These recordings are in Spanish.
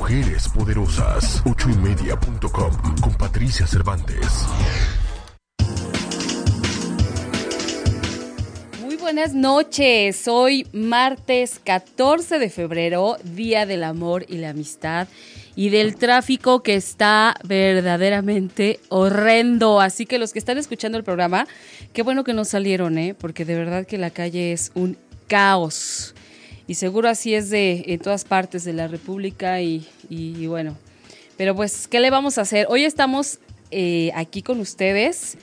Mujeres Poderosas. Ochoymedia.com con Patricia Cervantes. Muy buenas noches. Hoy martes 14 de febrero, Día del Amor y la Amistad y del tráfico que está verdaderamente horrendo. Así que los que están escuchando el programa, qué bueno que no salieron, ¿eh? porque de verdad que la calle es un caos. Y seguro así es de en todas partes de la República y, bueno. Pero pues, ¿qué le vamos a hacer? Hoy estamos eh, aquí con ustedes,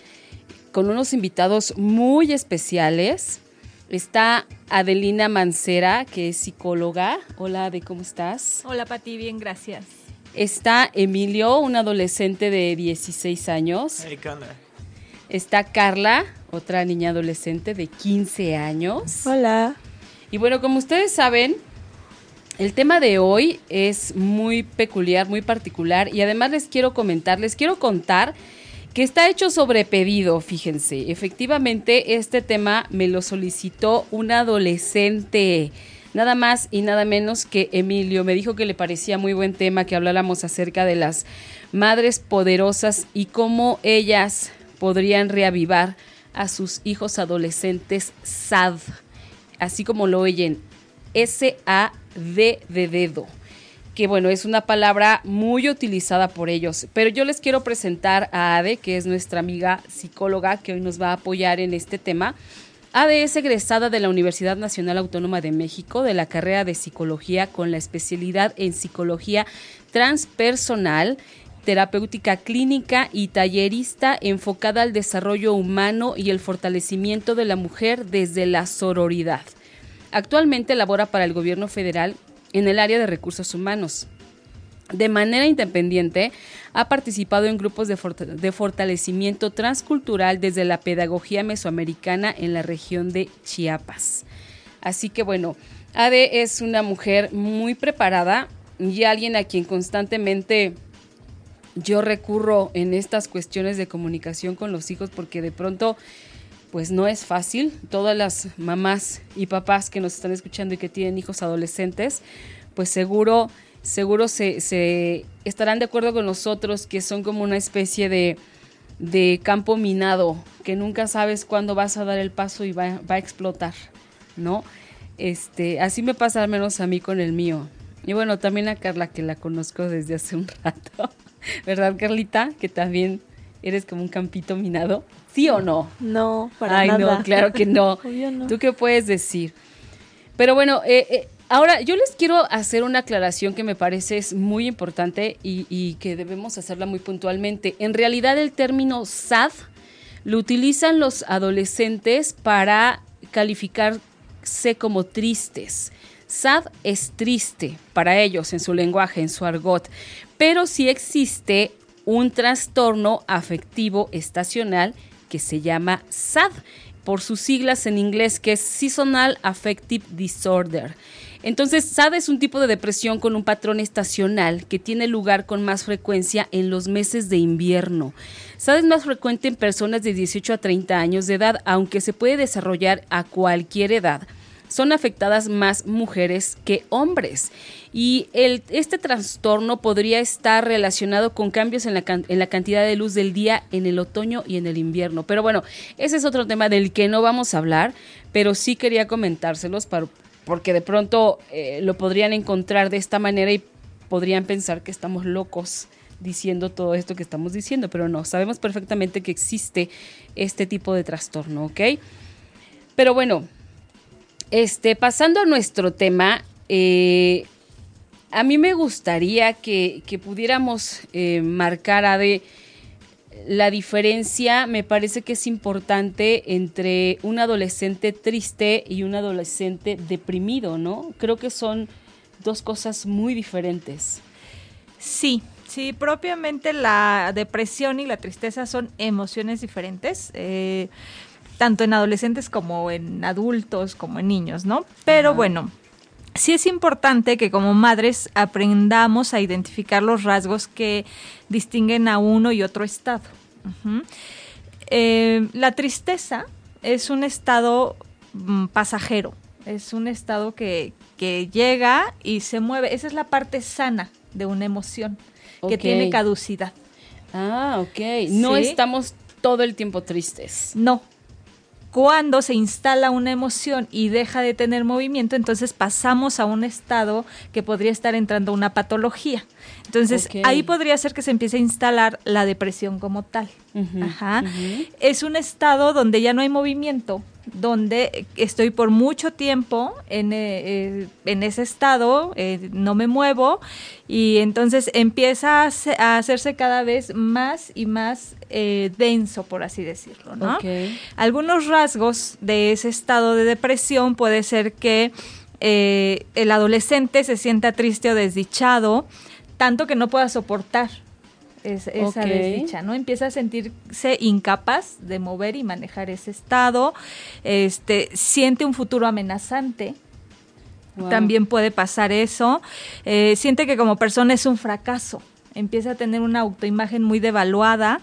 con unos invitados muy especiales. Está Adelina Mancera, que es psicóloga. Hola, Ade, ¿cómo estás? Hola, Pati, bien, gracias. Está Emilio, un adolescente de 16 años. ¿qué Está Carla, otra niña adolescente de 15 años. Hola. Y bueno, como ustedes saben, el tema de hoy es muy peculiar, muy particular y además les quiero comentar, les quiero contar que está hecho sobre pedido, fíjense. Efectivamente, este tema me lo solicitó un adolescente, nada más y nada menos que Emilio. Me dijo que le parecía muy buen tema que habláramos acerca de las madres poderosas y cómo ellas podrían reavivar a sus hijos adolescentes SAD, así como lo oyen, S-A-D de dedo que bueno, es una palabra muy utilizada por ellos. Pero yo les quiero presentar a Ade, que es nuestra amiga psicóloga que hoy nos va a apoyar en este tema. Ade es egresada de la Universidad Nacional Autónoma de México de la carrera de psicología con la especialidad en psicología transpersonal terapéutica clínica y tallerista enfocada al desarrollo humano y el fortalecimiento de la mujer desde la sororidad. Actualmente labora para el gobierno federal en el área de recursos humanos. De manera independiente, ha participado en grupos de, fortalecimiento transcultural desde la pedagogía mesoamericana en la región de Chiapas. Así que bueno, Ade es una mujer muy preparada y alguien a quien constantemente yo recurro en estas cuestiones de comunicación con los hijos porque de pronto pues no es fácil. Todas las mamás y papás que nos están escuchando y que tienen hijos adolescentes, pues seguro, seguro se, estarán de acuerdo con nosotros que son como una especie de, de campo minado, que nunca sabes cuándo vas a dar el paso y va, va, a explotar, ¿no? Este, así me pasa al menos a mí con el mío. Y bueno, también a Carla, que la conozco desde hace un rato. ¿Verdad, Carlita? Que también eres como un campito minado. ¿Sí o no? No, para nada. Ay, no, claro que no. ¿Tú qué puedes decir? Pero bueno, eh, eh, ahora yo les quiero hacer una aclaración que me parece es muy importante y, y que debemos hacerla muy puntualmente. En realidad el término SAD lo utilizan los adolescentes para calificarse como tristes. SAD es triste para ellos en su lenguaje, en su argot, pero sí existe un trastorno afectivo estacional que se llama SAD, por sus siglas en inglés, que es Seasonal Affective Disorder. Entonces, SAD es un tipo de depresión con un patrón estacional que tiene lugar con más frecuencia en los meses de invierno. SAD es más frecuente en personas de 18 a 30 años de edad, aunque se puede desarrollar a cualquier edad son afectadas más mujeres que hombres. Y este trastorno podría estar relacionado con cambios en la, en la, cantidad de luz del día en el otoño y en el invierno. Pero bueno, ese es otro tema del que no vamos a hablar, pero sí quería comentárselos para, porque de pronto eh, lo podrían encontrar de esta manera y podrían pensar que estamos locos diciendo todo esto que estamos diciendo, pero no, sabemos perfectamente que existe este tipo de trastorno, ¿ok? Pero bueno, este, pasando a nuestro tema, eh, a mí me gustaría que, pudiéramos eh, marcar a de la diferencia, me parece que es importante entre un adolescente triste y un adolescente deprimido, ¿no? Creo que son dos cosas muy diferentes. Sí, sí, propiamente la depresión y la tristeza son emociones diferentes. Eh, tanto en adolescentes como en adultos, como en niños, ¿no? Pero bueno, sí es importante que como madres aprendamos a identificar los rasgos que distinguen a uno y otro estado. Eh, la tristeza es un estado mm, pasajero, es un estado que, que llega y se mueve. Esa es la parte sana de una emoción que tiene caducidad. Ah, ok. No Sí. estamos todo el tiempo tristes. No. Cuando se instala una emoción y deja de tener movimiento, entonces pasamos a un estado que podría estar entrando una patología. Entonces, ahí podría ser que se empiece a instalar la depresión como tal. Ajá. Es un estado donde ya no hay movimiento, donde estoy por mucho tiempo en, eh, eh, en ese estado, eh, no me muevo, y entonces empieza a, hace- a hacerse cada vez más y más eh, denso, por así decirlo. Algunos rasgos de ese estado de depresión puede ser que el adolescente se sienta triste o desdichado, tanto que no pueda soportar es- esa desdicha, ¿no? Empieza a sentirse incapaz de mover y manejar ese estado, este, siente un futuro amenazante, Wow. también puede pasar eso. Eh, siente que como persona es un fracaso. Empieza a tener una autoimagen muy devaluada.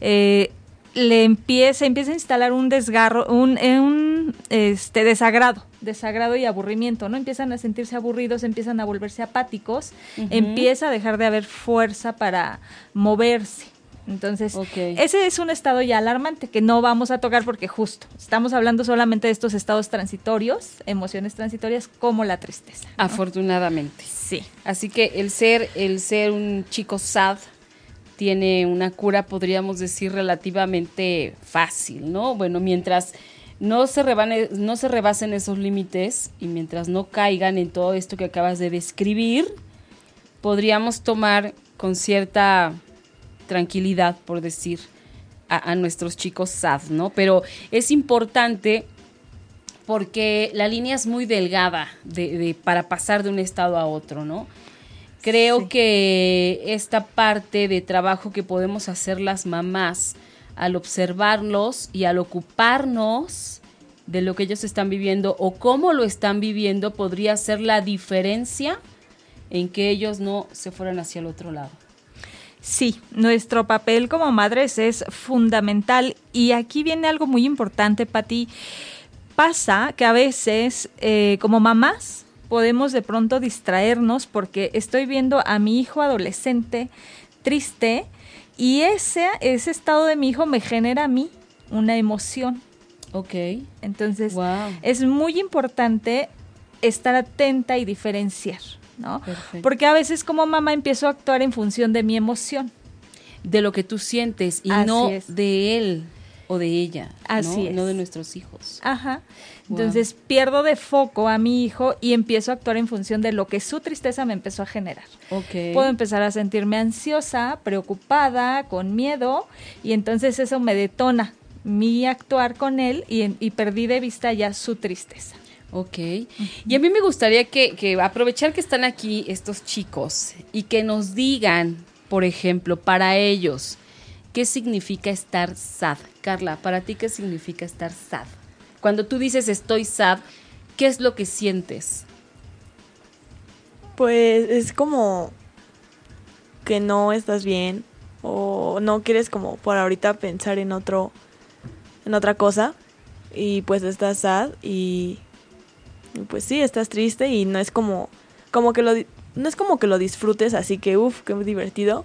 Eh, le empieza, empieza a instalar un desgarro, un, eh, un, este, desagrado, desagrado y aburrimiento, ¿no? Empiezan a sentirse aburridos, empiezan a volverse apáticos, empieza a dejar de haber fuerza para moverse. Entonces, ese es un estado ya alarmante que no vamos a tocar porque justo estamos hablando solamente de estos estados transitorios, emociones transitorias como la tristeza. ¿no? Afortunadamente. Sí. Así que el ser, el ser un chico sad tiene una cura, podríamos decir, relativamente fácil, ¿no? Bueno, mientras no se, rebane- no se rebasen esos límites y mientras no caigan en todo esto que acabas de describir, podríamos tomar con cierta tranquilidad, por decir, a, nuestros chicos sad, ¿no? Pero es importante porque la línea es muy delgada de, de- para pasar de un estado a otro, ¿no? Creo Sí. que esta parte de trabajo que podemos hacer las mamás al observarlos y al ocuparnos de lo que ellos están viviendo o cómo lo están viviendo podría ser la diferencia en que ellos no se fueran hacia el otro lado. Sí, nuestro papel como madres es fundamental y aquí viene algo muy importante, Pati. Pasa que a veces eh, como mamás podemos de pronto distraernos porque estoy viendo a mi hijo adolescente triste y ese, ese estado de mi hijo me genera a mí una emoción. Ok. Entonces, Wow. es muy importante estar atenta y diferenciar, ¿no? Perfecto. Porque a veces como mamá empiezo a actuar en función de mi emoción. De lo que tú sientes y Así no es. de él o de ella. Así ¿no? es. No de nuestros hijos. Ajá. Wow. Entonces pierdo de foco a mi hijo y empiezo a actuar en función de lo que su tristeza me empezó a generar. Ok. Puedo empezar a sentirme ansiosa, preocupada, con miedo y entonces eso me detona mi actuar con él y perdí de vista ya su tristeza. Ok. Y a mí me gustaría que, que aprovechar que están aquí estos chicos y que nos digan, por ejemplo, para ellos, ¿qué significa estar sad? Carla, para ti, ¿qué significa estar sad? Cuando tú dices estoy sad, ¿qué es lo que sientes? Pues es como que no estás bien o no quieres como por ahorita pensar en otro en otra cosa y pues estás sad y, pues sí, estás triste y no es como como que lo no es como que lo disfrutes, así que uff, qué divertido,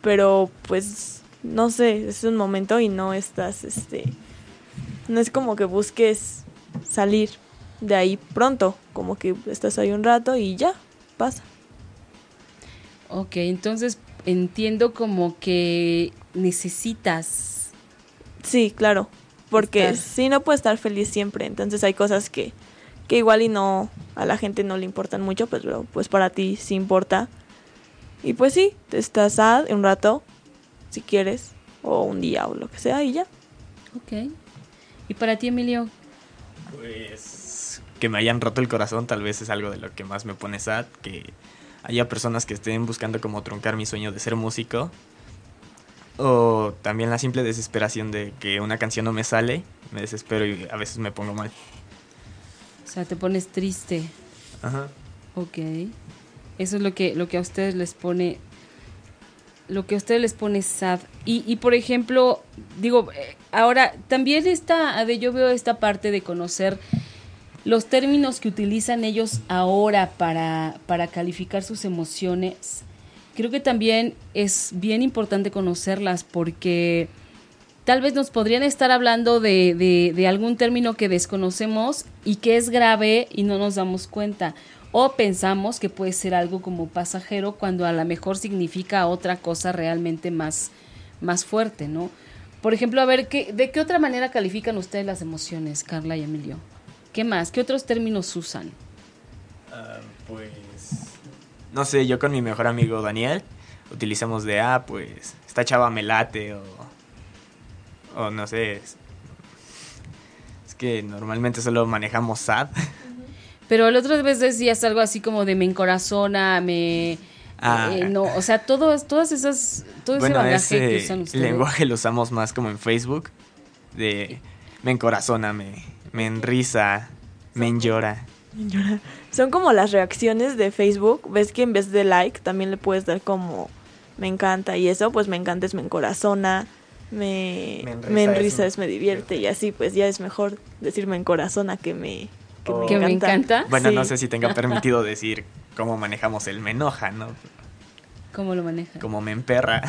pero pues no sé, es un momento y no estás este no es como que busques salir de ahí pronto, como que estás ahí un rato y ya, pasa. Ok, entonces entiendo como que necesitas... Sí, claro, porque sí no puede estar feliz siempre, entonces hay cosas que, que igual y no a la gente no le importan mucho, pues pero pues para ti sí importa. Y pues sí, te estás sad un rato, si quieres, o un día o lo que sea y ya. Ok. ¿Y para ti, Emilio? Pues que me hayan roto el corazón tal vez es algo de lo que más me pone sad, que haya personas que estén buscando como truncar mi sueño de ser músico. O también la simple desesperación de que una canción no me sale, me desespero y a veces me pongo mal. O sea, te pones triste. Ajá. Ok. Eso es lo que, lo que a ustedes les pone. Lo que a ustedes les pone sad. Y, y por ejemplo, digo, eh, ahora también está, yo veo esta parte de conocer los términos que utilizan ellos ahora para, para calificar sus emociones. creo que también es bien importante conocerlas porque tal vez nos podrían estar hablando de, de, de, algún término que desconocemos y que es grave y no nos damos cuenta. O pensamos que puede ser algo como pasajero cuando a lo mejor significa otra cosa realmente más, más fuerte, ¿no? Por ejemplo, a ver, ¿qué, ¿de qué otra manera califican ustedes las emociones, Carla y Emilio? ¿Qué más? ¿Qué otros términos usan? Uh, pues, no sé, yo con mi mejor amigo Daniel utilizamos de, ah, pues, esta chava me late o, o no sé, es, es que normalmente solo manejamos sad. Pero el otro vez decías algo así como de me encorazona, me... Ah. Eh, no, o sea, todos, todas esas, todo bueno, ese bagaje ese que usan ustedes. lenguaje lo usamos más como en Facebook, de me encorazona, me, me enrisa, me enllora. Son como las reacciones de Facebook. Ves que en vez de like también le puedes dar como me encanta y eso, pues me encanta es me encorazona, me, Me enrisa me enrisa es me es me divierte y así pues ya es mejor decir me encorazona que me, que Oh. Que me encanta. Bueno, no Sí. sé si tenga permitido decir cómo manejamos el me enoja, ¿no? ¿Cómo lo manejan? Como me emperra.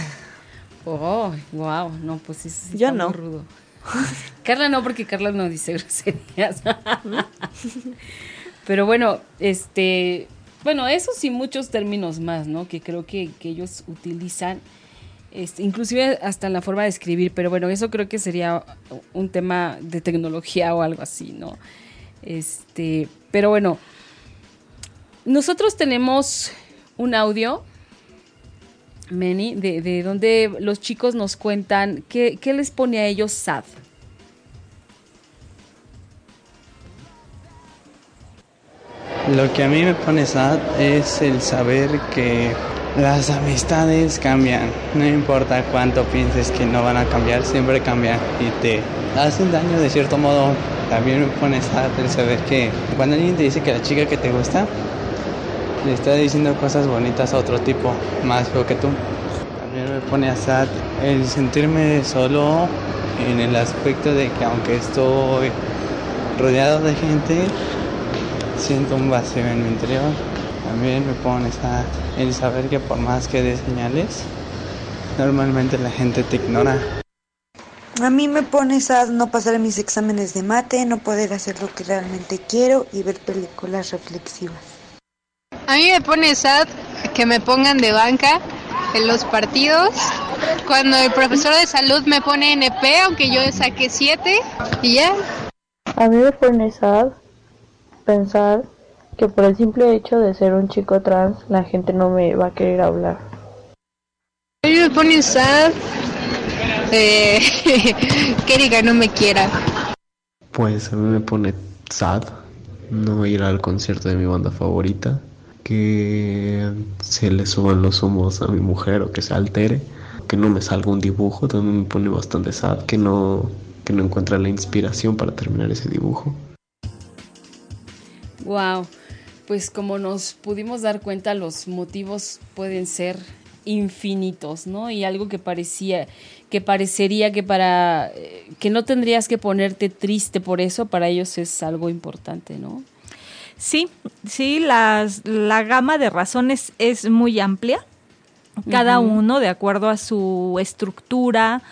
Oh, wow, no, pues sí, sí Yo está no. muy rudo. Carla no, porque Carla no dice groserías. Pero bueno, este, bueno, esos y muchos términos más, ¿no? Que creo que, que ellos utilizan, este, inclusive hasta en la forma de escribir, pero bueno, eso creo que sería un tema de tecnología o algo así, ¿no? Este, pero bueno, nosotros tenemos un audio Meni, de, de donde los chicos nos cuentan qué, qué les pone a ellos sad. Lo que a mí me pone sad es el saber que las amistades cambian. No importa cuánto pienses que no van a cambiar, siempre cambian y te hacen daño de cierto modo. También me pone sad el saber que cuando alguien te dice que la chica que te gusta le está diciendo cosas bonitas a otro tipo más feo que tú. También me pone sad el sentirme solo en el aspecto de que aunque estoy rodeado de gente, siento un vacío en mi interior. También me pone sad el saber que por más que dé señales, normalmente la gente te ignora. A mí me pone sad no pasar mis exámenes de mate, no poder hacer lo que realmente quiero y ver películas reflexivas. A mí me pone sad que me pongan de banca en los partidos. Cuando el profesor de salud me pone NP, aunque yo saqué 7, y ya. A mí me pone sad pensar que por el simple hecho de ser un chico trans la gente no me va a querer hablar. A mí me pone sad eh, que Erika no me quiera. Pues a mí me pone sad no ir al concierto de mi banda favorita, que se le suban los humos a mi mujer o que se altere, que no me salga un dibujo, también me pone bastante sad, que no, que no encuentre la inspiración para terminar ese dibujo. Wow, pues como nos pudimos dar cuenta, los motivos pueden ser infinitos, ¿no? Y algo que parecía, que parecería que para, eh, que no tendrías que ponerte triste por eso, para ellos es algo importante, ¿no? Sí, sí, las, la gama de razones es muy amplia. Cada uno, de acuerdo a su estructura,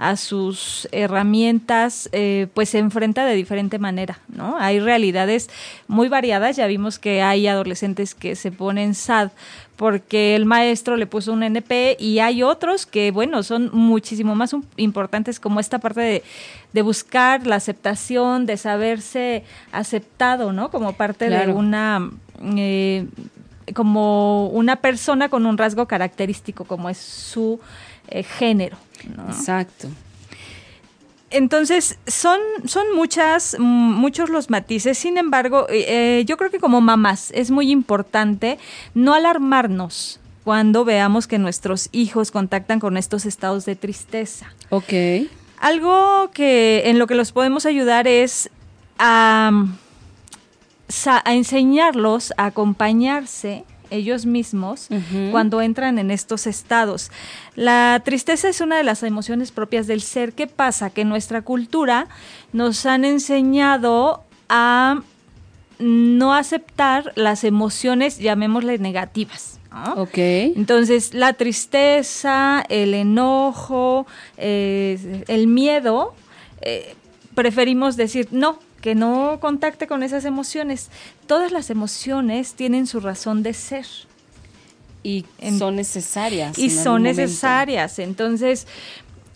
a sus herramientas, eh, pues se enfrenta de diferente manera, ¿no? Hay realidades muy variadas. Ya vimos que hay adolescentes que se ponen sad porque el maestro le puso un NP y hay otros que, bueno, son muchísimo más importantes como esta parte de, de buscar la aceptación, de saberse aceptado, ¿no? Como parte de una... eh, como una persona con un rasgo característico como es su eh, género. ¿No? Exacto. Entonces, son, son muchas, mm, muchos los matices. Sin embargo, eh, eh, yo creo que como mamás es muy importante no alarmarnos cuando veamos que nuestros hijos contactan con estos estados de tristeza. Ok. Algo que en lo que los podemos ayudar es a, sa- a enseñarlos a acompañarse ellos mismos cuando entran en estos estados. La tristeza es una de las emociones propias del ser. ¿Qué pasa? Que en nuestra cultura nos han enseñado a no aceptar las emociones, llamémosle negativas. ¿no? Ok. Entonces, la tristeza, el enojo, eh, el miedo, eh, preferimos decir no, que no contacte con esas emociones. Todas las emociones tienen su razón de ser. Y En- son necesarias. y son necesarias. Entonces,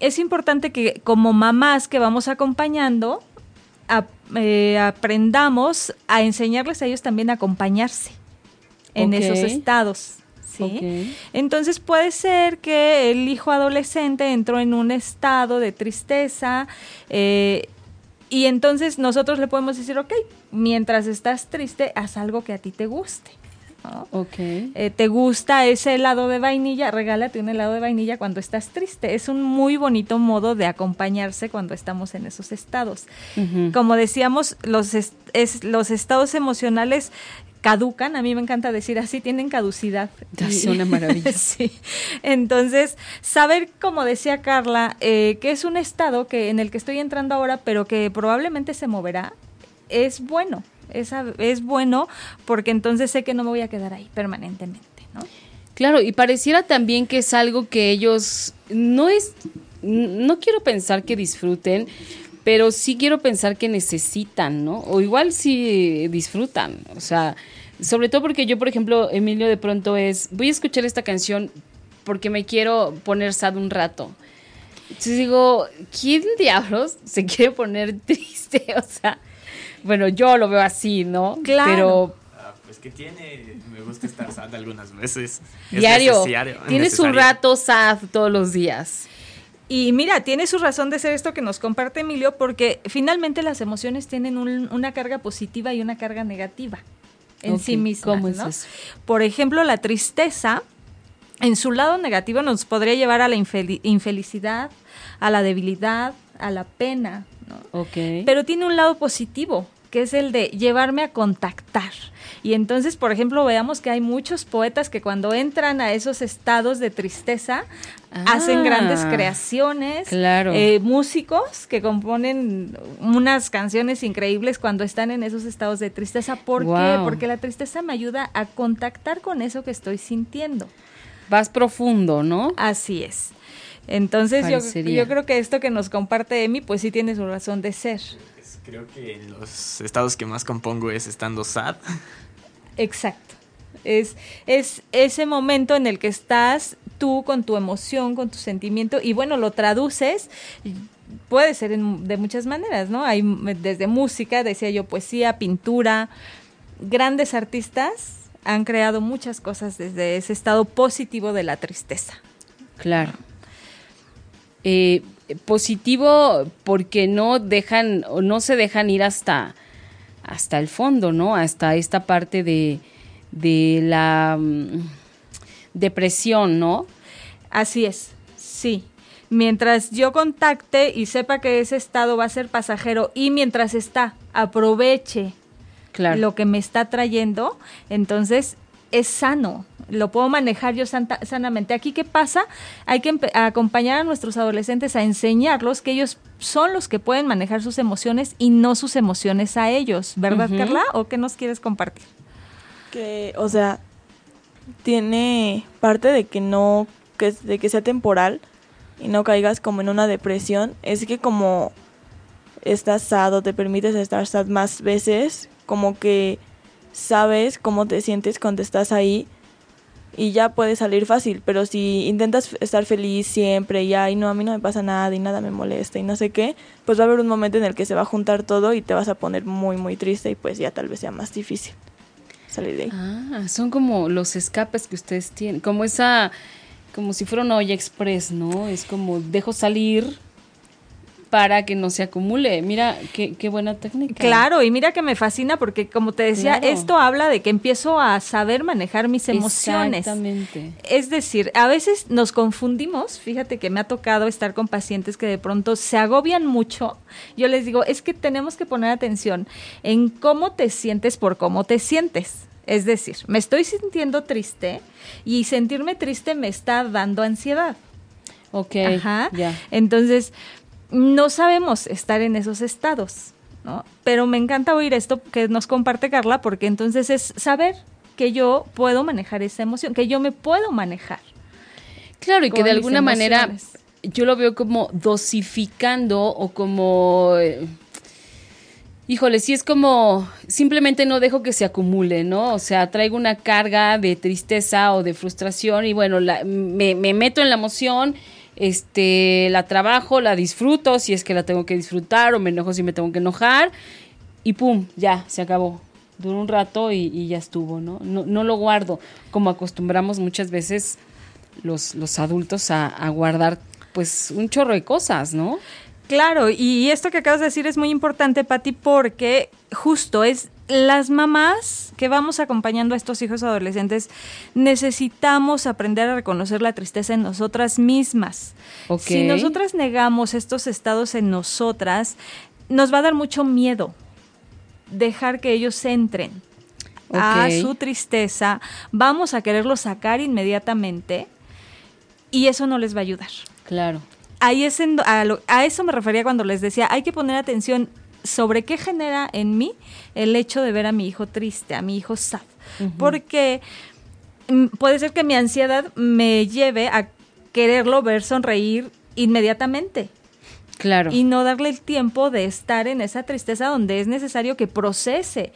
es importante que como mamás que vamos acompañando, eh, aprendamos a enseñarles a ellos también a acompañarse en esos estados. ¿sí? Entonces puede ser que el hijo adolescente entró en un estado de tristeza eh, y entonces nosotros le podemos decir, ok, mientras estás triste, haz algo que a ti te guste. ¿no? Ok. Eh, te gusta ese helado de vainilla, regálate un helado de vainilla cuando estás triste. Es un muy bonito modo de acompañarse cuando estamos en esos estados. Como decíamos, los, est- es- los estados emocionales caducan, a mí me encanta decir así, tienen caducidad. Es una maravilla. sí. Entonces, saber, como decía Carla, eh, que es un estado que en el que estoy entrando ahora, pero que probablemente se moverá, es bueno. Es, es bueno porque entonces sé que no me voy a quedar ahí permanentemente, ¿no? Claro, y pareciera también que es algo que ellos no es, no quiero pensar que disfruten, pero sí quiero pensar que necesitan, ¿no? O igual sí disfrutan, o sea, sobre todo porque yo, por ejemplo, Emilio de pronto es, voy a escuchar esta canción porque me quiero poner sad un rato. Entonces digo, ¿quién diablos se quiere poner triste? O sea, bueno, yo lo veo así, ¿no? Claro. Pero Ah, pues que tiene, me gusta estar sad algunas veces. Es diario, necesario- tienes un necesario. rato sad todos los días. Y mira, tiene su razón de ser esto que nos comparte Emilio, porque finalmente las emociones tienen un- una carga positiva y una carga negativa en sí mismas. ¿cómo es ¿no? eso? Por ejemplo, la tristeza, en su lado negativo, nos podría llevar a la infeli- infelicidad, a la debilidad, a la pena, ¿no? Ok. Pero tiene un lado positivo, que es el de llevarme a contactar. Y entonces, por ejemplo, veamos que hay muchos poetas que cuando entran a esos estados de tristeza, hacen grandes Ah, creaciones. claro. Eh, músicos que componen unas canciones increíbles cuando están en esos estados de tristeza. ¿Por qué? Porque la tristeza me ayuda a contactar con eso que estoy sintiendo. Vas profundo, ¿no? Así es. Entonces yo, yo creo que esto que nos comparte Emi, pues sí tiene su razón de ser. Pues creo que los estados que más compongo es estando sad. Exacto. Es, es ese momento en el que estás tú con tu emoción, con tu sentimiento, y bueno, lo traduces, puede ser de muchas maneras, ¿no? Hay desde música, decía yo, poesía, pintura, grandes artistas han creado muchas cosas desde ese estado positivo de la tristeza. Claro. Eh, positivo porque no dejan o no se dejan ir hasta hasta el fondo, ¿no? Hasta esta parte de de la mm, depresión, ¿no? Así es, sí. Mientras yo contacte y sepa que ese estado va a ser pasajero y mientras está, aproveche Claro. lo que me está trayendo, entonces es sano. Lo puedo manejar yo santa- sanamente. Aquí, ¿qué pasa? Hay que acompañar a nuestros adolescentes a enseñarlos que ellos son los que pueden manejar sus emociones y no sus emociones a ellos, ¿verdad. Carla? ¿O qué nos quieres compartir? que, o sea, tiene parte de que no, que, de que sea temporal y no caigas como en una depresión, es que como estás sad o te permites estar sad más veces, como que sabes cómo te sientes cuando estás ahí y ya puedes salir fácil, pero si intentas estar feliz siempre y ay no, a mí no me pasa nada y nada me molesta y no sé qué, pues va a haber un momento en el que se va a juntar todo y te vas a poner muy muy triste y pues ya tal vez sea más difícil salir de ahí. Ah, son como los escapes que ustedes tienen, como esa como si fuera una olla express, ¿no? Es como dejo salir para que no se acumule. Mira, qué, qué buena técnica. Claro, y mira que me fascina porque como te decía, Claro. esto habla de que empiezo a saber manejar mis emociones. Exactamente. Es decir, a veces nos confundimos, fíjate que me ha tocado estar con pacientes que de pronto se agobian mucho. Yo les digo, es que tenemos que poner atención en cómo te sientes por cómo te sientes. Es decir, me estoy sintiendo triste y sentirme triste me está dando ansiedad. Ok, Ajá. ya. Entonces, no sabemos estar en esos estados, ¿no? Pero me encanta oír esto que nos comparte Carla, porque entonces es saber que yo puedo manejar esa emoción, que yo me puedo manejar. Claro, y que de alguna manera yo lo veo como dosificando o como... eh, Híjole, sí es como simplemente no dejo que se acumule, ¿no? O sea, traigo una carga de tristeza o de frustración y bueno, la- me, me meto en la emoción, este, la trabajo, la disfruto si es que la tengo que disfrutar o me enojo si me tengo que enojar y pum, ya, se acabó. Duró un rato y, ya estuvo, ¿no? ¿no? No lo guardo como acostumbramos muchas veces los, los adultos a, a guardar pues un chorro de cosas, ¿no? Claro, y esto que acabas de decir es muy importante, Patti, porque justo es las mamás que vamos acompañando a estos hijos adolescentes, necesitamos aprender a reconocer la tristeza en nosotras mismas. Si nosotras negamos estos estados en nosotras, nos va a dar mucho miedo dejar que ellos entren a su tristeza, vamos a quererlo sacar inmediatamente y eso no les va a ayudar Claro. ahí es en a, lo- a eso me refería cuando les decía, hay que poner atención sobre qué genera en mí el hecho de ver a mi hijo triste, a mi hijo sad. Porque mm, puede ser que mi ansiedad me lleve a quererlo ver sonreír inmediatamente Claro. y no darle el tiempo de estar en esa tristeza donde es necesario que procese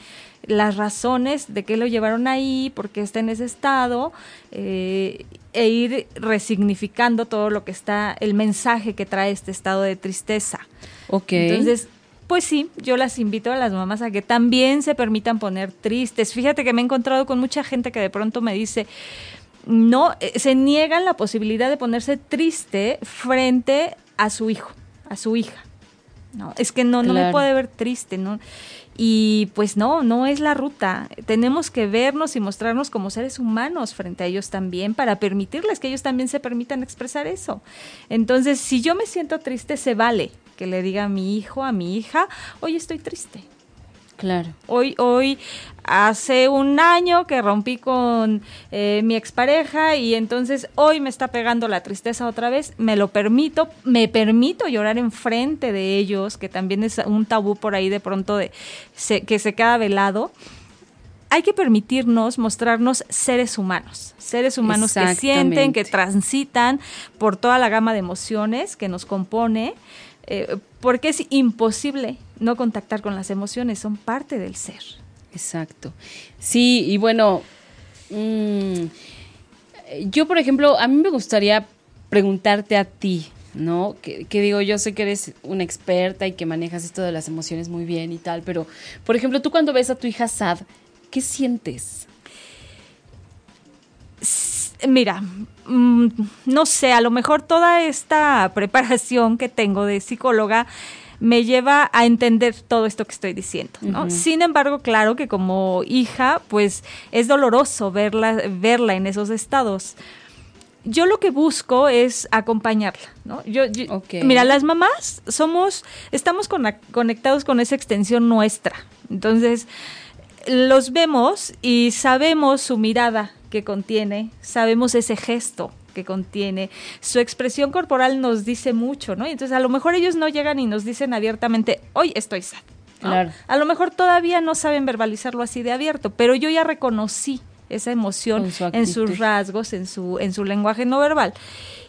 las razones de qué lo llevaron ahí, por qué está en ese estado, eh, e ir resignificando todo lo que está, el mensaje que trae este estado de tristeza. ok. Entonces, pues sí, yo las invito a las mamás a que también se permitan poner tristes. Fíjate que me he encontrado con mucha gente que de pronto me dice, no, eh, se niegan la posibilidad de ponerse triste frente a su hijo, a su hija. No, es que no, no me puede ver triste, ¿no? Y pues no, no es la ruta. Tenemos que vernos y mostrarnos como seres humanos frente a ellos también para permitirles que ellos también se permitan expresar eso. Entonces, si yo me siento triste, se vale que le diga a mi hijo, a mi hija, hoy estoy triste. Claro. Hoy, hoy, hace un año que rompí con eh, mi expareja y entonces hoy me está pegando la tristeza otra vez. Me lo permito, me permito llorar enfrente de ellos, que también es un tabú por ahí de pronto de se- que se queda velado. Hay que permitirnos mostrarnos seres humanos, seres humanos que sienten, que transitan por toda la gama de emociones que nos compone, eh, porque es imposible no contactar con las emociones, son parte del ser. Exacto. Sí, y bueno, mm, yo por ejemplo, a mí me gustaría preguntarte a ti, ¿no? Que, que digo, yo sé que eres una experta y que manejas esto de las emociones muy bien y tal, pero por ejemplo, tú cuando ves a tu hija sad, ¿qué sientes? Mira, mm, no sé, a lo mejor toda esta preparación que tengo de psicóloga me lleva a entender todo esto que estoy diciendo, ¿no? Sin embargo, claro que como hija, pues es doloroso verla, verla en esos estados. Yo lo que busco es acompañarla, ¿no? Yo. Mira, las mamás somos, estamos cona- conectados con esa extensión nuestra. Entonces, los vemos y sabemos su mirada que contiene, sabemos ese gesto que contiene, su expresión corporal nos dice mucho, ¿no? Entonces a lo mejor ellos no llegan y nos dicen abiertamente, hoy estoy sad. ¿no? Claro. A lo mejor todavía no saben verbalizarlo así de abierto, pero yo ya reconocí esa emoción su en sus rasgos, en su, en su lenguaje no verbal.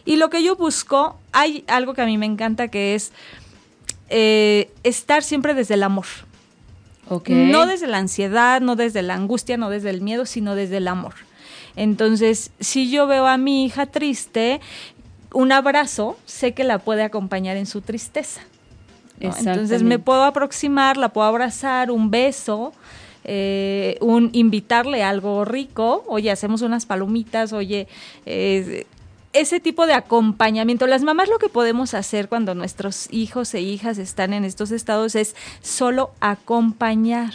Y lo que yo busco, hay algo que a mí me encanta que es eh, estar siempre desde el amor. No desde la ansiedad, no desde la angustia, no desde el miedo, sino desde el amor. Entonces, si yo veo a mi hija triste, un abrazo sé que la puede acompañar en su tristeza. ¿no? Entonces me puedo aproximar, la puedo abrazar, un beso, eh, un invitarle algo rico, oye, hacemos unas palomitas, oye, eh, ese tipo de acompañamiento. Las mamás lo que podemos hacer cuando nuestros hijos e hijas están en estos estados es solo acompañar.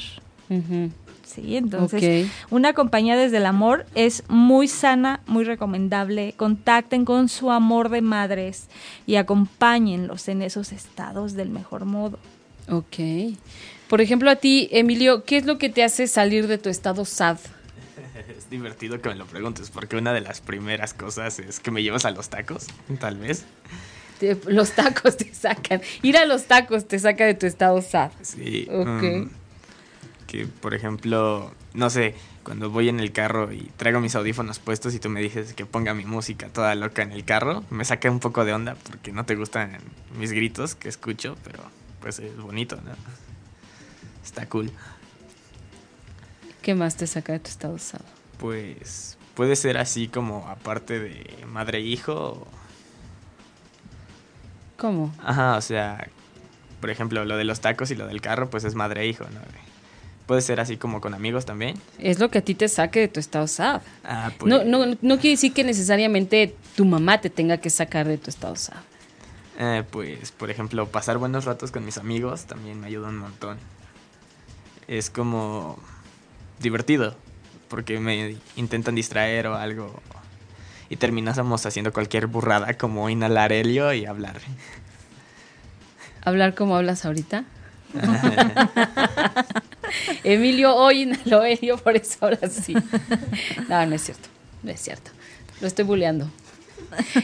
Sí, entonces una compañía desde el amor es muy sana, muy recomendable. Contacten con su amor de madres y acompáñenlos en esos estados del mejor modo. Ok. Por ejemplo, a ti, Emilio, ¿qué es lo que te hace salir de tu estado sad? Es divertido que me lo preguntes, porque una de las primeras cosas es que me llevas a los tacos, tal vez. Te- los tacos te sacan. Ir a los tacos te saca de tu estado sad. Sí. Ok. mm, que, por ejemplo, no sé, cuando voy en el carro y traigo mis audífonos puestos y tú me dices que ponga mi música toda loca en el carro, me saca un poco de onda porque no te gustan mis gritos que escucho, pero pues es bonito, ¿no? Está cool. ¿Qué más te saca de tu estado sad? Pues puede ser así como aparte de madre e hijo. ¿Cómo? Ajá, o sea, por ejemplo, lo de los tacos y lo del carro, pues es madre e hijo, ¿no? Puede ser así como con amigos también. Es lo que a ti te saque de tu estado sad. Ah, pues. No, no, no quiere decir que necesariamente tu mamá te tenga que sacar de tu estado sad. Eh, pues, por ejemplo, pasar buenos ratos con mis amigos también me ayuda un montón. Es como divertido, porque me intentan distraer o algo. Y terminásemos haciendo cualquier burrada como inhalar helio y hablar. ¿Hablar como hablas ahorita? Emilio hoy inhaló helio, por eso ahora sí. No, no es cierto, no es cierto. Lo estoy bulleando.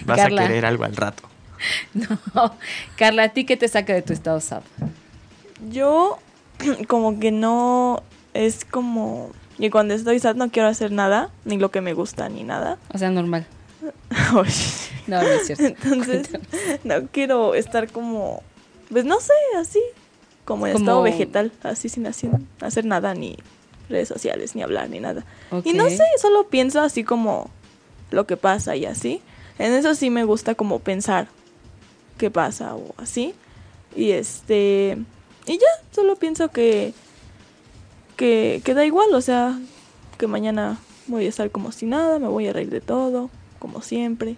Vas a querer algo al rato. No, Carla, ¿a ti qué te saca de tu estado sad? Yo como que no es como y cuando estoy sad no quiero hacer nada, ni lo que me gusta, ni nada. O sea, normal. no, no es cierto. Entonces, no quiero estar como, pues no sé, así, como en estado vegetal, así sin hacer, hacer nada, ni redes sociales, ni hablar, ni nada. Y no sé, solo pienso así como lo que pasa y así. En eso sí me gusta como pensar qué pasa o así. Y este, y ya, solo pienso que que, da igual, o sea, que mañana voy a estar como si nada, me voy a reír de todo, como siempre.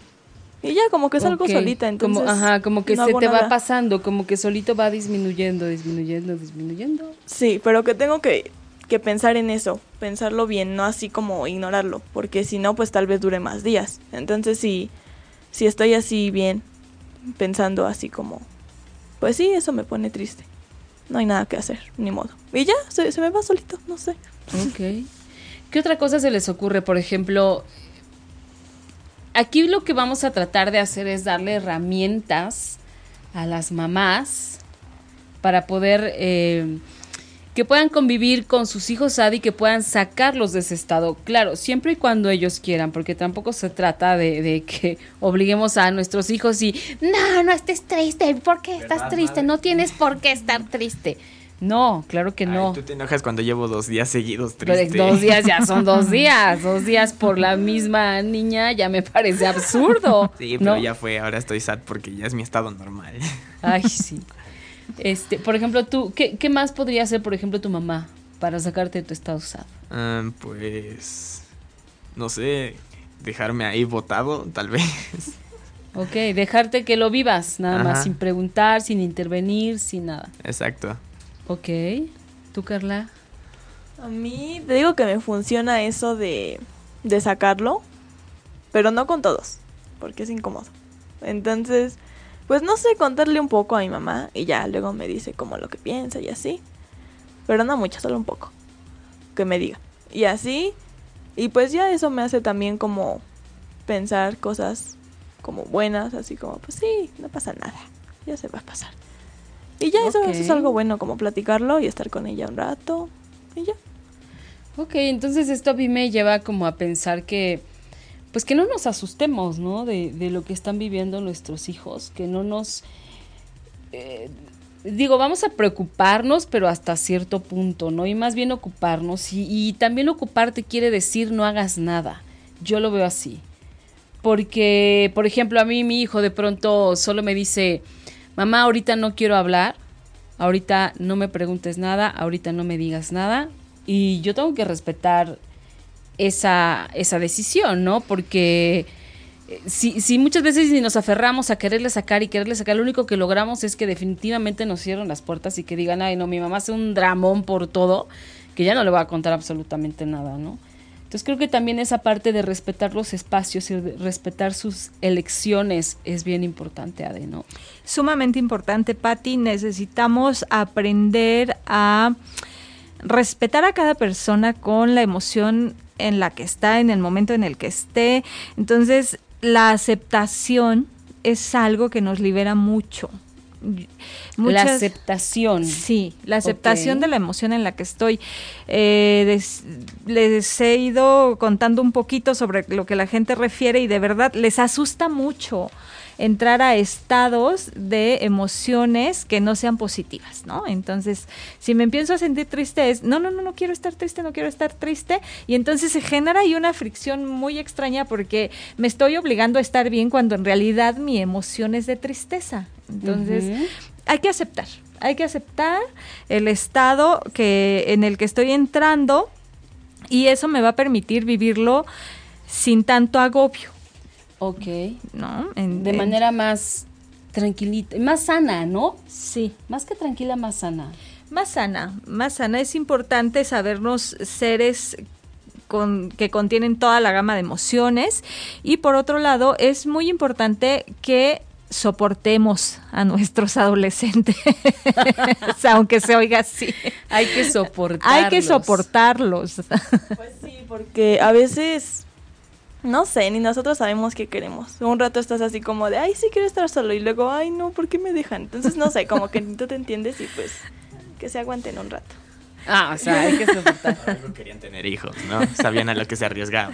Y ya, como que salgo solita, entonces. Como, ajá, como que se te va pasando, como que solito va disminuyendo, disminuyendo, disminuyendo. Sí, pero que tengo que, que pensar en eso, pensarlo bien, no así como ignorarlo, porque si no, pues tal vez dure más días. Entonces, si, si estoy así bien, pensando así como, pues sí, eso me pone triste no hay nada que hacer, ni modo. Y ya, se, me va solito, no sé. Ok. ¿Qué otra cosa se les ocurre? Por ejemplo, aquí lo que vamos a tratar de hacer es darle herramientas a las mamás para poder eh, que puedan convivir con sus hijos SAD y que puedan sacarlos de ese estado. Claro, siempre y cuando ellos quieran, porque tampoco se trata de, que obliguemos a nuestros hijos y, no, no estés triste, ¿por qué estás triste? No tienes por qué estar triste. No, claro que no. tú te enojas cuando llevo dos días seguidos triste. Pero dos días ya son dos días. Dos días por la misma niña ya me parece absurdo. Sí, pero ya fue. Ahora estoy sad porque ya es mi estado normal. Ay, sí. Este, por ejemplo, tú, ¿qué, más podría hacer, por ejemplo, tu mamá para sacarte de tu estado sad? Ah, pues, no sé, dejarme ahí botado, tal vez. Ok, dejarte que lo vivas, nada más, sin preguntar, sin intervenir, sin nada. Exacto. Ok, ¿tú, Carla? A mí te digo que me funciona eso de, de sacarlo, pero no con todos, porque es incómodo. Entonces, pues no sé, contarle un poco a mi mamá y ya luego me dice como lo que piensa y así. Pero no mucho, solo un poco. Que me diga. Y así, y pues ya eso me hace también como pensar cosas como buenas, así como, pues sí, no pasa nada, ya se va a pasar. Y ya eso, eso, es algo bueno, como platicarlo y estar con ella un rato, y ya. Ok, entonces esto a mí me lleva como a pensar que pues que no nos asustemos, ¿no? De, lo que están viviendo nuestros hijos, que no nos... Eh, digo, vamos a preocuparnos, pero hasta cierto punto, ¿no? Y más bien ocuparnos. Y, y, también ocuparte quiere decir no hagas nada. Yo lo veo así. Porque, por ejemplo, a mí mi hijo de pronto solo me dice, mamá, ahorita no quiero hablar, ahorita no me preguntes nada, ahorita no me digas nada. Y yo tengo que respetar esa, esa decisión, ¿no? Porque eh, si, si, muchas veces nos aferramos a quererle sacar y quererle sacar, lo único que logramos es que definitivamente nos cierren las puertas y que digan, ay, no, mi mamá hace un dramón por todo, que ya no le va a contar absolutamente nada, ¿no? Entonces creo que también esa parte de respetar los espacios y respetar sus elecciones es bien importante, Ade, ¿no? Sumamente importante, Patti. Necesitamos aprender a respetar a cada persona con la emoción en la que está, en el momento en el que esté. Entonces, la aceptación es algo que nos libera mucho. La aceptación. Sí, la aceptación de la emoción en la que estoy. Eh, les he ido contando un poquito sobre lo que la gente refiere y de verdad les asusta mucho entrar a estados de emociones que no sean positivas, ¿no? Entonces, si me empiezo a sentir triste es, no, no, no, no quiero estar triste, no quiero estar triste, y entonces se genera ahí una fricción muy extraña porque me estoy obligando a estar bien cuando en realidad mi emoción es de tristeza. Entonces, hay que aceptar, hay que aceptar el estado que en el que estoy entrando y eso me va a permitir vivirlo sin tanto agobio. Ok. ¿No? de manera más tranquilita, más sana, ¿no? Sí. Más que tranquila, más sana. Más sana, más sana. Es importante sabernos seres con, que contienen toda la gama de emociones y por otro lado es muy importante que soportemos a nuestros adolescentes, aunque se oiga así. Hay que soportarlos. Hay que soportarlos. Pues sí, porque a veces no sé, ni nosotros sabemos qué queremos. Un rato estás así como de, ay, sí quiero estar solo. Y luego, ay, no, ¿por qué me dejan? Entonces, no sé, como que tú te entiendes y pues que se aguanten un rato. Ah, o sea, hay que soportar. Algo querían tener hijos, ¿no? Sabían a lo que se arriesgaban.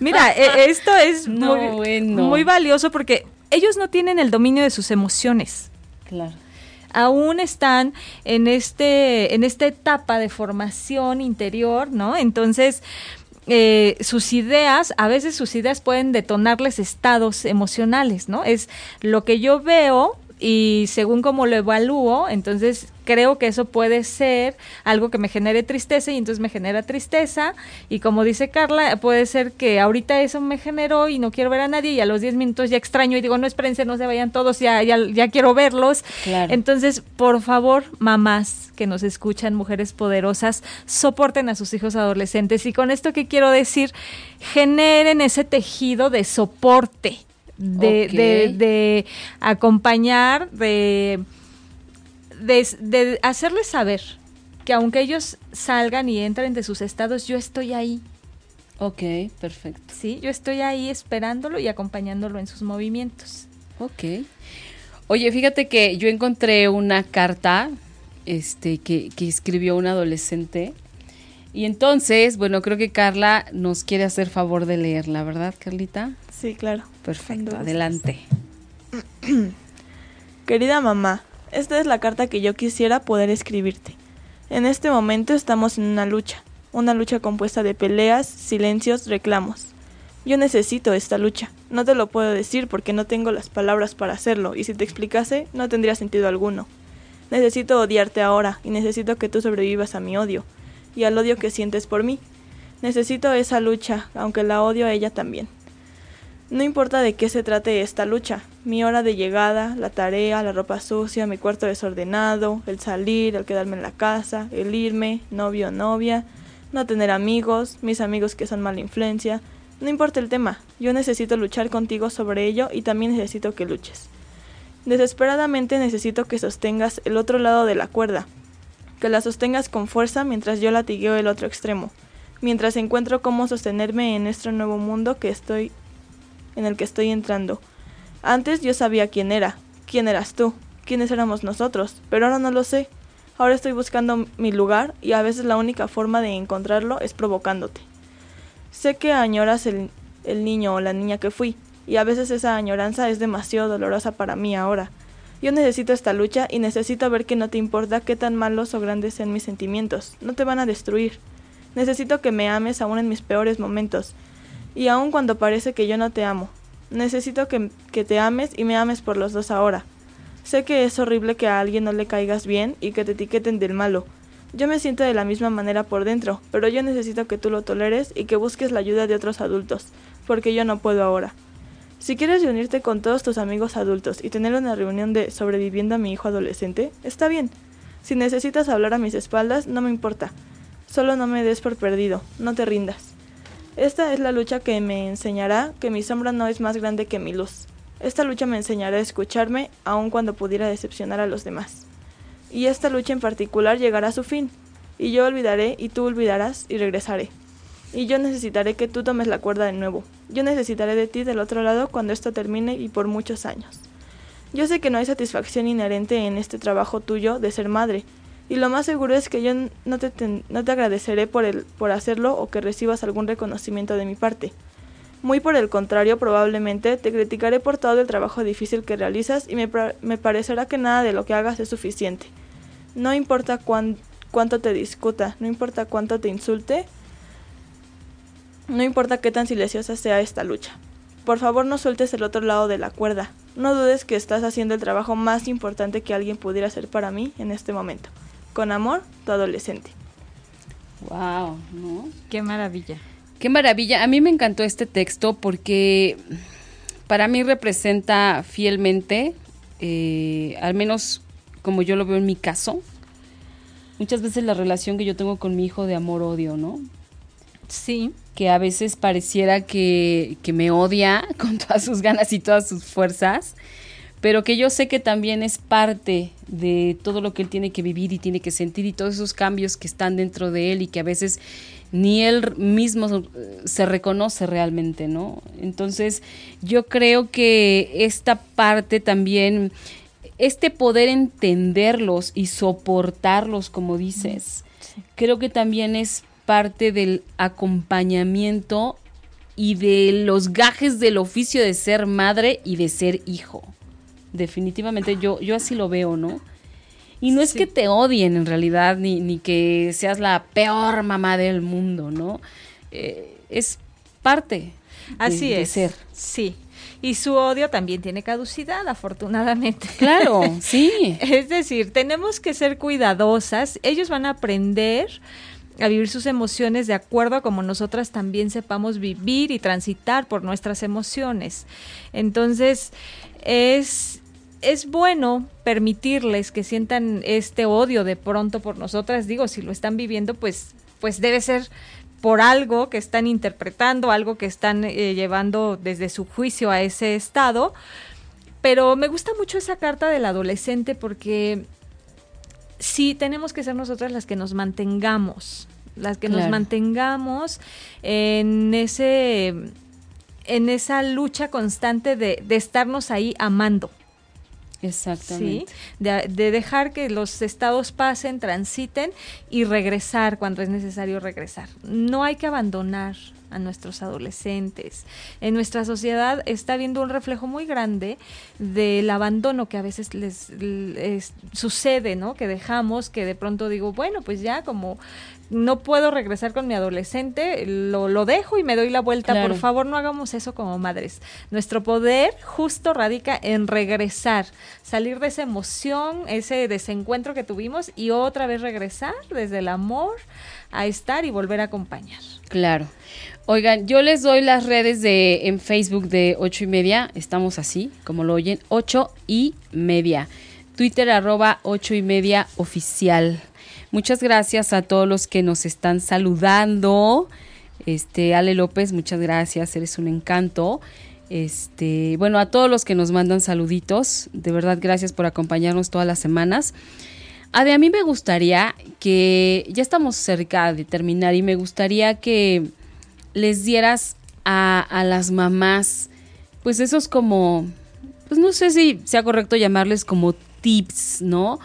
Mira, e, esto es muy, muy valioso porque ellos no tienen el dominio de sus emociones. Claro aún están en este en esta etapa de formación interior, ¿no? Entonces, eh, sus ideas, a veces sus ideas pueden detonarles estados emocionales, ¿no? Es lo que yo veo y según cómo lo evalúo, entonces creo que eso puede ser algo que me genere tristeza y entonces me genera tristeza. Y como dice Carla, puede ser que ahorita eso me generó y no quiero ver a nadie y a los 10 minutos ya extraño y digo, no espérense, no se vayan todos, ya, ya, ya quiero verlos. Entonces, por favor, mamás que nos escuchan, mujeres poderosas, soporten a sus hijos adolescentes. Y con esto que quiero decir, generen ese tejido de soporte de, de, acompañar, de, de, hacerles saber que aunque ellos salgan y entren de sus estados, yo estoy ahí. Ok, perfecto. Sí, yo estoy ahí esperándolo y acompañándolo en sus movimientos. Ok. Oye, fíjate que yo encontré una carta este, que, que escribió un adolescente. Y entonces, bueno, creo que Carla nos quiere hacer favor de leerla, ¿verdad, Carlita? Sí, claro. Perfecto, adelante. Querida mamá, esta es la carta que yo quisiera poder escribirte. En este momento estamos en una lucha, una lucha compuesta de peleas, silencios, reclamos. Yo necesito esta lucha. No te lo puedo decir porque no tengo las palabras para hacerlo y si te explicase no tendría sentido alguno. Necesito odiarte ahora y necesito que tú sobrevivas a mi odio y al odio que sientes por mí. Necesito esa lucha, aunque la odio a ella también. No importa de qué se trate esta lucha, mi hora de llegada, la tarea, la ropa sucia, mi cuarto desordenado, el salir, el quedarme en la casa, el irme, novio o novia, no tener amigos, mis amigos que son mala influencia, no importa el tema, yo necesito luchar contigo sobre ello y también necesito que luches. Desesperadamente necesito que sostengas el otro lado de la cuerda, que la sostengas con fuerza mientras yo latigueo el otro extremo, mientras encuentro cómo sostenerme en este nuevo mundo que estoy en el que estoy entrando. Antes yo sabía quién era, quién eras tú, quiénes éramos nosotros, pero ahora no lo sé. Ahora estoy buscando mi lugar y a veces la única forma de encontrarlo es provocándote. Sé que añoras el, el niño o la niña que fui, y a veces esa añoranza es demasiado dolorosa para mí ahora. Yo necesito esta lucha y necesito ver que no te importa qué tan malos o grandes sean mis sentimientos, no te van a destruir. Necesito que me ames aún en mis peores momentos, y aun cuando parece que yo no te amo. Necesito que, que, te ames y me ames por los dos ahora. Sé que es horrible que a alguien no le caigas bien y que te etiqueten del malo. Yo me siento de la misma manera por dentro, pero yo necesito que tú lo toleres y que busques la ayuda de otros adultos, porque yo no puedo ahora. Si quieres reunirte con todos tus amigos adultos y tener una reunión de sobreviviendo a mi hijo adolescente, está bien. Si necesitas hablar a mis espaldas, no me importa. Solo no me des por perdido, no te rindas. Esta es la lucha que me enseñará que mi sombra no es más grande que mi luz. Esta lucha me enseñará a escucharme aun cuando pudiera decepcionar a los demás. Y esta lucha en particular llegará a su fin, y yo olvidaré y tú olvidarás y regresaré. Y yo necesitaré que tú tomes la cuerda de nuevo. Yo necesitaré de ti del otro lado cuando esto termine y por muchos años. Yo sé que no hay satisfacción inherente en este trabajo tuyo de ser madre, y lo más seguro es que yo no te, no te agradeceré por, el, por hacerlo o que recibas algún reconocimiento de mi parte. Muy por el contrario, probablemente te criticaré por todo el trabajo difícil que realizas y me, me parecerá que nada de lo que hagas es suficiente. No importa cuán- cuánto te discuta, no importa cuánto te insulte, no importa qué tan silenciosa sea esta lucha. Por favor no sueltes el otro lado de la cuerda. No dudes que estás haciendo el trabajo más importante que alguien pudiera hacer para mí en este momento. Con amor, tu adolescente. Wow, ¿no? Qué maravilla. Qué maravilla. A mí me encantó este texto porque para mí representa fielmente, eh, al menos como yo lo veo en mi caso, muchas veces la relación que yo tengo con mi hijo de amor-odio, ¿no? Sí. Que a veces pareciera que, que me odia con todas sus ganas y todas sus fuerzas, pero que yo sé que también es parte de todo lo que él tiene que vivir y tiene que sentir y todos esos cambios que están dentro de él y que a veces ni él mismo eh, se reconoce realmente, ¿no? Entonces yo creo que esta parte también, este poder entenderlos y soportarlos, como dices, creo que también es parte del acompañamiento y de los gajes del oficio de ser madre y de ser hijo. Definitivamente yo, yo así lo veo, ¿no? Y no es que te odien en realidad, ni, ni que seas la peor mamá del mundo, ¿no? Eh, es parte de- Así de es. ser. Sí. Y su odio también tiene caducidad, afortunadamente. Claro, sí. Es decir, tenemos que ser cuidadosas. Ellos van a aprender a vivir sus emociones de acuerdo a como nosotras también sepamos vivir y transitar por nuestras emociones. Entonces, es, es bueno permitirles que sientan este odio de pronto por nosotras. Digo, si lo están viviendo, pues, pues debe ser por algo que están interpretando, algo que están eh, llevando desde su juicio a ese estado. Pero me gusta mucho esa carta del adolescente porque sí tenemos que ser nosotras las que nos mantengamos, las que nos mantengamos en ese en esa lucha constante de, de estarnos ahí amando. Exactamente. De, de dejar que los estados pasen, transiten y regresar cuando es necesario regresar. No hay que abandonar a nuestros adolescentes. En nuestra sociedad está viendo un reflejo muy grande del abandono que a veces les sucede, ¿no? Que dejamos, que de pronto digo, bueno, pues ya como no puedo regresar con mi adolescente, lo, lo dejo y me doy la vuelta. Claro. Por favor, no hagamos eso como madres. Nuestro poder justo radica en regresar, salir de esa emoción, ese desencuentro que tuvimos y otra vez regresar desde el amor a estar y volver a acompañar. Claro. Oigan, yo les doy las redes de en Facebook de ocho y media. Estamos así, como lo oyen, ocho y media. Twitter arroba ocho y media oficial. Muchas gracias a todos los que nos están saludando. Este, Ale López, muchas gracias, eres un encanto. Este, bueno, a todos los que nos mandan saluditos, de verdad gracias por acompañarnos todas las semanas. A mí me gustaría que, ya estamos cerca de terminar y me gustaría que les dieras a, a las mamás, pues esos como, pues no sé si sea correcto llamarles como tips, ¿no?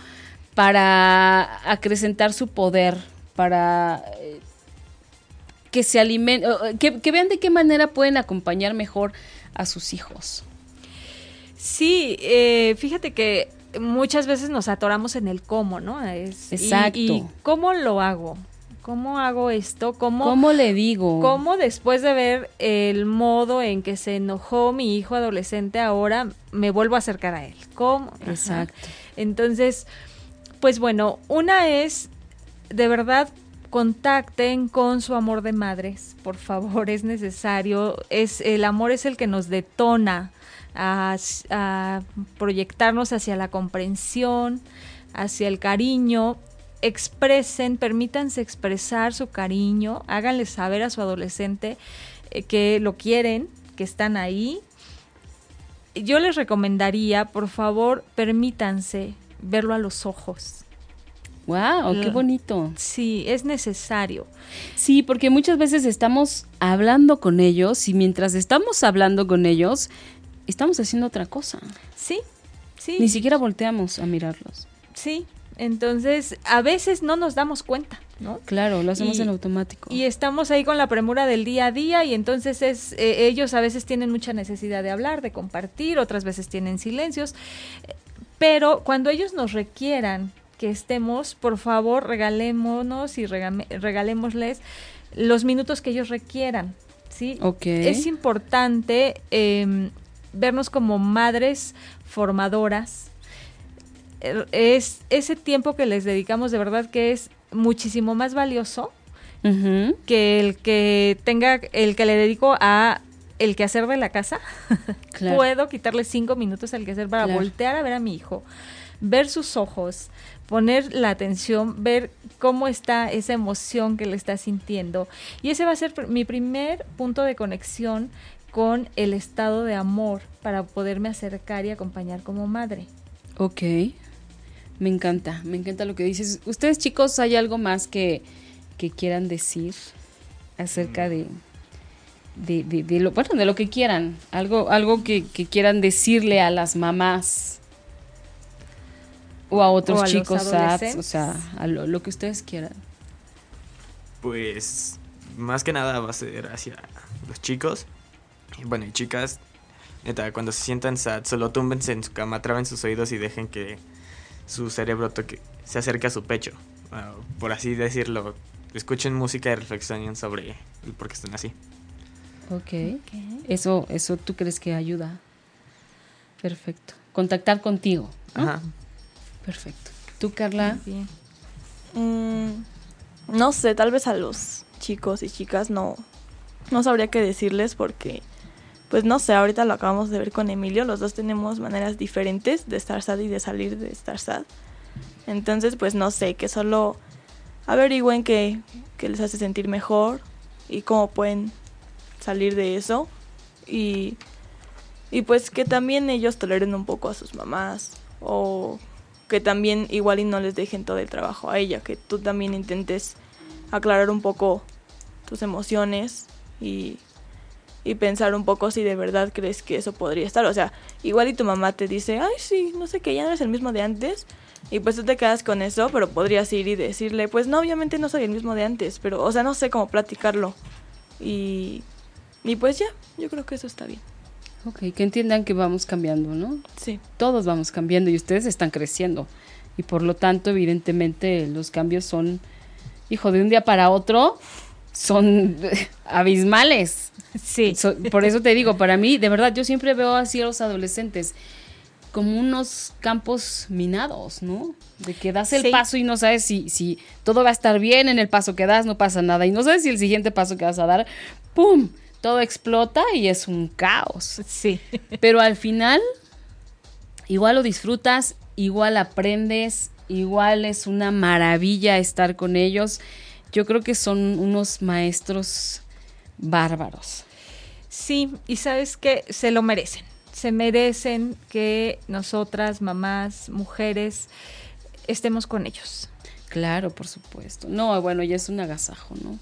Para acrecentar su poder, para eh, que se alimenten, que, que vean de qué manera pueden acompañar mejor a sus hijos. Sí, eh, fíjate que muchas veces nos atoramos en el cómo, ¿no? Es, Exacto. Y, cómo lo hago? ¿Cómo hago esto? ¿Cómo, ¿Cómo le digo? ¿Cómo después de ver el modo en que se enojó mi hijo adolescente ahora me vuelvo a acercar a él? ¿Cómo? Ajá. Exacto. Entonces, pues bueno, una es de verdad contacten con su amor de madres, por favor, es necesario. Es el amor es el que nos detona a, proyectarnos hacia la comprensión, hacia el cariño. Expresen, permítanse expresar su cariño, háganle saber a su adolescente eh, que lo quieren, que están ahí. Yo les recomendaría, por favor, permítanse verlo a los ojos. Wow, qué bonito. Sí, es necesario. Sí, porque muchas veces estamos hablando con ellos y mientras estamos hablando con ellos, estamos haciendo otra cosa. Sí, Sí. Ni siquiera volteamos a mirarlos. Sí, entonces a veces no nos damos cuenta, ¿no? Claro, lo hacemos Y- en automático. Y estamos ahí con la premura del día a día y entonces es eh, ellos a veces tienen mucha necesidad de hablar, de compartir, otras veces tienen silencios, pero cuando ellos nos requieran que estemos, por favor, regalémonos y regame- regalémosles los minutos que ellos requieran, ¿sí? Ok. Es importante em, vernos como madres formadoras. Er- Es ese tiempo que les dedicamos de verdad que es muchísimo más valioso que el que tenga, el que le dedico a el quehacer de la casa. Claro. Puedo quitarle cinco minutos al quehacer para Claro. voltear a ver a mi hijo, ver sus ojos, poner la atención, ver cómo está esa emoción que le está sintiendo. Y ese va a ser pr- mi primer punto de conexión con el estado de amor para poderme acercar y acompañar como madre. Ok. Me encanta, me encanta lo que dices. Ustedes chicos, ¿hay algo más que, que quieran decir acerca de, de, de- de lo, bueno, de lo que quieran? Algo, algo que, que quieran decirle a las mamás o a otros O a los chicos, SATs, o sea, a lo, lo que ustedes quieran. Pues más que nada va a ser hacia los chicos. Y bueno, y chicas, neta, cuando se sientan sad, solo túmbense en su cama, traben sus oídos y dejen que su cerebro toque, se acerque a su pecho. Ah, por así decirlo, escuchen música y reflexionen sobre el por qué están así. Ok. Eso, eso tú crees que ayuda. Perfecto. Contactar contigo. ¿no? Ajá. Perfecto. ¿Tú, Carla? Bien. Mm, no sé, tal vez a los chicos y chicas no, no sabría qué decirles porque, pues no sé, ahorita lo acabamos de ver con Emilio, los dos tenemos maneras diferentes de estar sad y de salir de estar sad. Entonces, pues no sé, que solo averigüen qué, qué les hace sentir mejor y cómo pueden salir de eso. Y, y pues que también ellos toleren un poco a sus mamás o que también igual y no les dejen todo el trabajo a ella, que tú también intentes aclarar un poco tus emociones y, y pensar un poco si de verdad crees que eso podría estar. O sea, igual y tu mamá te dice, ay, sí, no sé qué, ya no eres el mismo de antes. Y pues tú te quedas con eso, pero podrías ir y decirle, pues no, obviamente no soy el mismo de antes, pero, o sea, no sé cómo platicarlo. Y, y pues ya, yo creo que eso está bien. Ok, que entiendan que vamos cambiando, ¿no? Sí. Todos vamos cambiando y ustedes están creciendo. Y por lo tanto, evidentemente, los cambios son, hijo, de un día para otro, son abismales. Sí. So- por eso te digo, para mí, de verdad, yo siempre veo así a los adolescentes como unos campos minados, ¿no? De que das el Sí. paso y no sabes si, si todo va a estar bien en el paso que das, no pasa nada. Y no sabes si el siguiente paso que vas a dar, ¡pum! Todo explota y es un caos. Sí. Pero al final, igual lo disfrutas, igual aprendes, igual es una maravilla estar con ellos. Yo creo que son unos maestros bárbaros. Sí, y sabes que se lo merecen. Se merecen que nosotras, mamás, mujeres, estemos con ellos. Claro, por supuesto. No, bueno, ya es un agasajo, ¿no?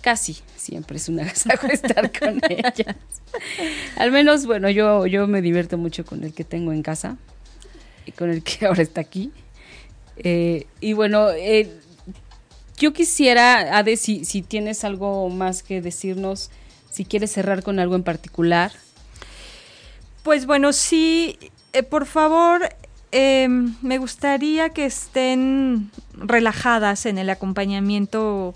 Casi siempre es un agasajo estar con ellas. Al menos, bueno, yo, yo me divierto mucho con el que tengo en casa y con el que ahora está aquí. Eh, y bueno, eh, yo quisiera, Ade, si, si tienes algo más que decirnos, si quieres cerrar con algo en particular. Pues bueno, sí, eh, por favor, eh, me gustaría que estén relajadas en el acompañamiento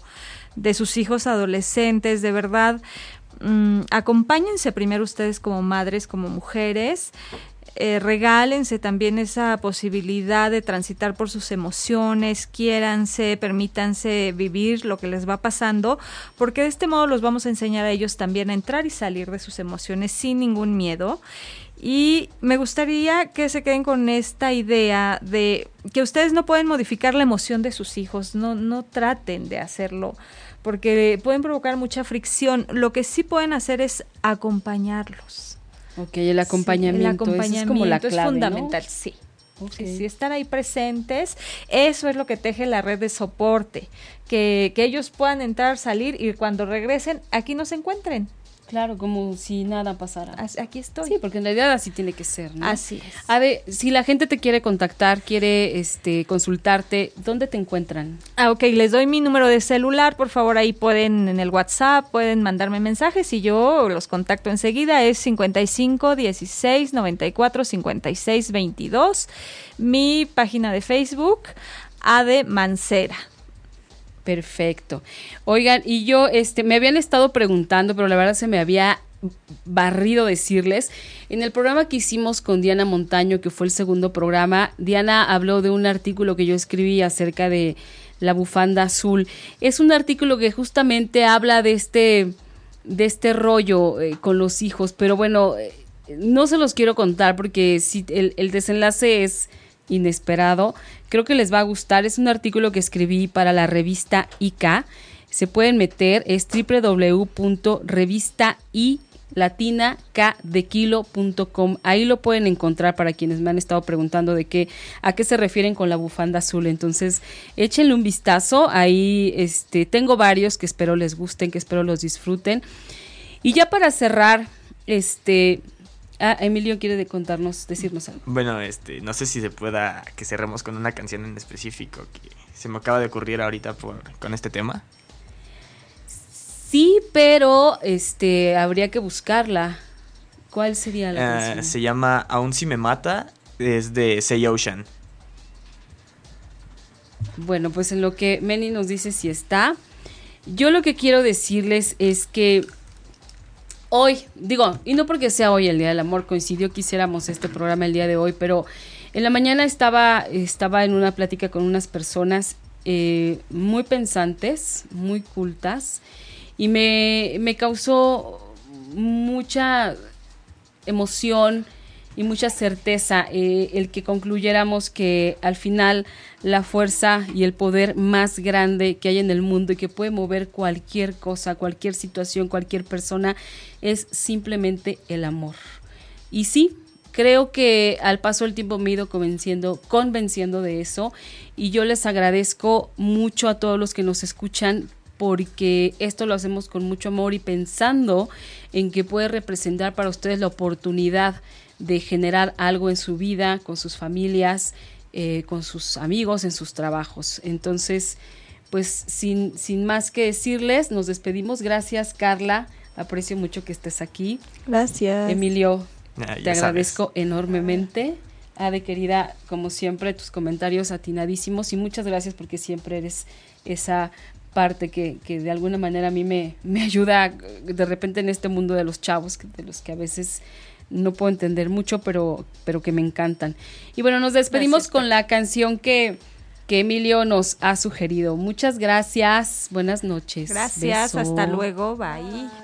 de sus hijos adolescentes, de verdad. mm, acompáñense primero ustedes como madres, como mujeres. eh, regálense también esa posibilidad de transitar por sus emociones, quiéranse, permítanse vivir lo que les va pasando, porque de este modo los vamos a enseñar a ellos también a entrar y salir de sus emociones sin ningún miedo. Y me gustaría que se queden con esta idea de que ustedes no pueden modificar la emoción de sus hijos, no, no traten de hacerlo, porque pueden provocar mucha fricción. Lo que sí pueden hacer es acompañarlos. Ok, el acompañamiento, Sí, el esa es como la acompañamiento es clave, ¿no? fundamental, sí. Sí, sí, estar ahí presentes, eso es lo que teje la red de soporte, que, que ellos puedan entrar, salir y cuando regresen, aquí nos encuentren. Claro, como si nada pasara. As- Aquí estoy. Sí, porque en realidad así tiene que ser, ¿no? Así es. Ade, si la gente te quiere contactar, quiere este consultarte, ¿dónde te encuentran? Ah, ok, les doy mi número de celular, por favor ahí pueden en el WhatsApp, pueden mandarme mensajes y yo los contacto enseguida, es 55 16 94 56 22. Mi página de Facebook, Ade Mancera. Perfecto. Oigan, y yo, este, me habían estado preguntando, pero la verdad se me había barrido decirles. En el programa que hicimos con Diana Montaño, que fue el segundo programa, Diana habló de un artículo que yo escribí acerca de la bufanda azul. Es un artículo que justamente habla de este, de este rollo eh, con los hijos, pero bueno, eh, no se los quiero contar porque si el, el desenlace es inesperado. Creo que les va a gustar. Es un artículo que escribí para la revista ICA. Se pueden meter, es www.revistai.latinakdekilo.com. Ahí lo pueden encontrar para quienes me han estado preguntando de qué, a qué se refieren con la bufanda azul. Entonces, échenle un vistazo. Ahí este, tengo varios que espero les gusten, que espero los disfruten. Y ya para cerrar, este, ah, Emilio quiere contarnos, decirnos algo. Bueno, este, no sé si se pueda que cerremos con una canción en específico que se me acaba de ocurrir ahorita por, con este tema. Sí, pero este habría que buscarla. ¿Cuál sería la Eh, canción? se llama Aún si me mata, es de Say Ocean. Bueno, pues en lo que Meni nos dice si está. Yo lo que quiero decirles es que hoy, digo, y no porque sea hoy el Día del Amor, coincidió que hiciéramos este programa el día de hoy, pero en la mañana estaba, estaba en una plática con unas personas eh, muy pensantes, muy cultas, y me, me causó mucha emoción y mucha certeza eh, el que concluyéramos que al final la fuerza y el poder más grande que hay en el mundo y que puede mover cualquier cosa, cualquier situación, cualquier persona, es simplemente el amor. Y sí, creo que al paso del tiempo me he ido convenciendo, convenciendo de eso y yo les agradezco mucho a todos los que nos escuchan porque esto lo hacemos con mucho amor y pensando en que puede representar para ustedes la oportunidad de generar algo en su vida, con sus familias, eh, con sus amigos, en sus trabajos. Entonces, pues sin, sin más que decirles, nos despedimos. Gracias, Carla. Aprecio mucho que estés aquí. Gracias. Emilio, Ah, te ya sabes. agradezco enormemente. Ade, querida, como siempre, tus comentarios atinadísimos y muchas gracias porque siempre eres esa parte que, que de alguna manera a mí me, me ayuda de repente en este mundo de los chavos, de los que a veces no puedo entender mucho, pero, pero que me encantan. Y bueno, nos despedimos Gracias, con la canción que, que Emilio nos ha sugerido. Muchas gracias, buenas noches. Gracias, Beso. hasta luego, bye.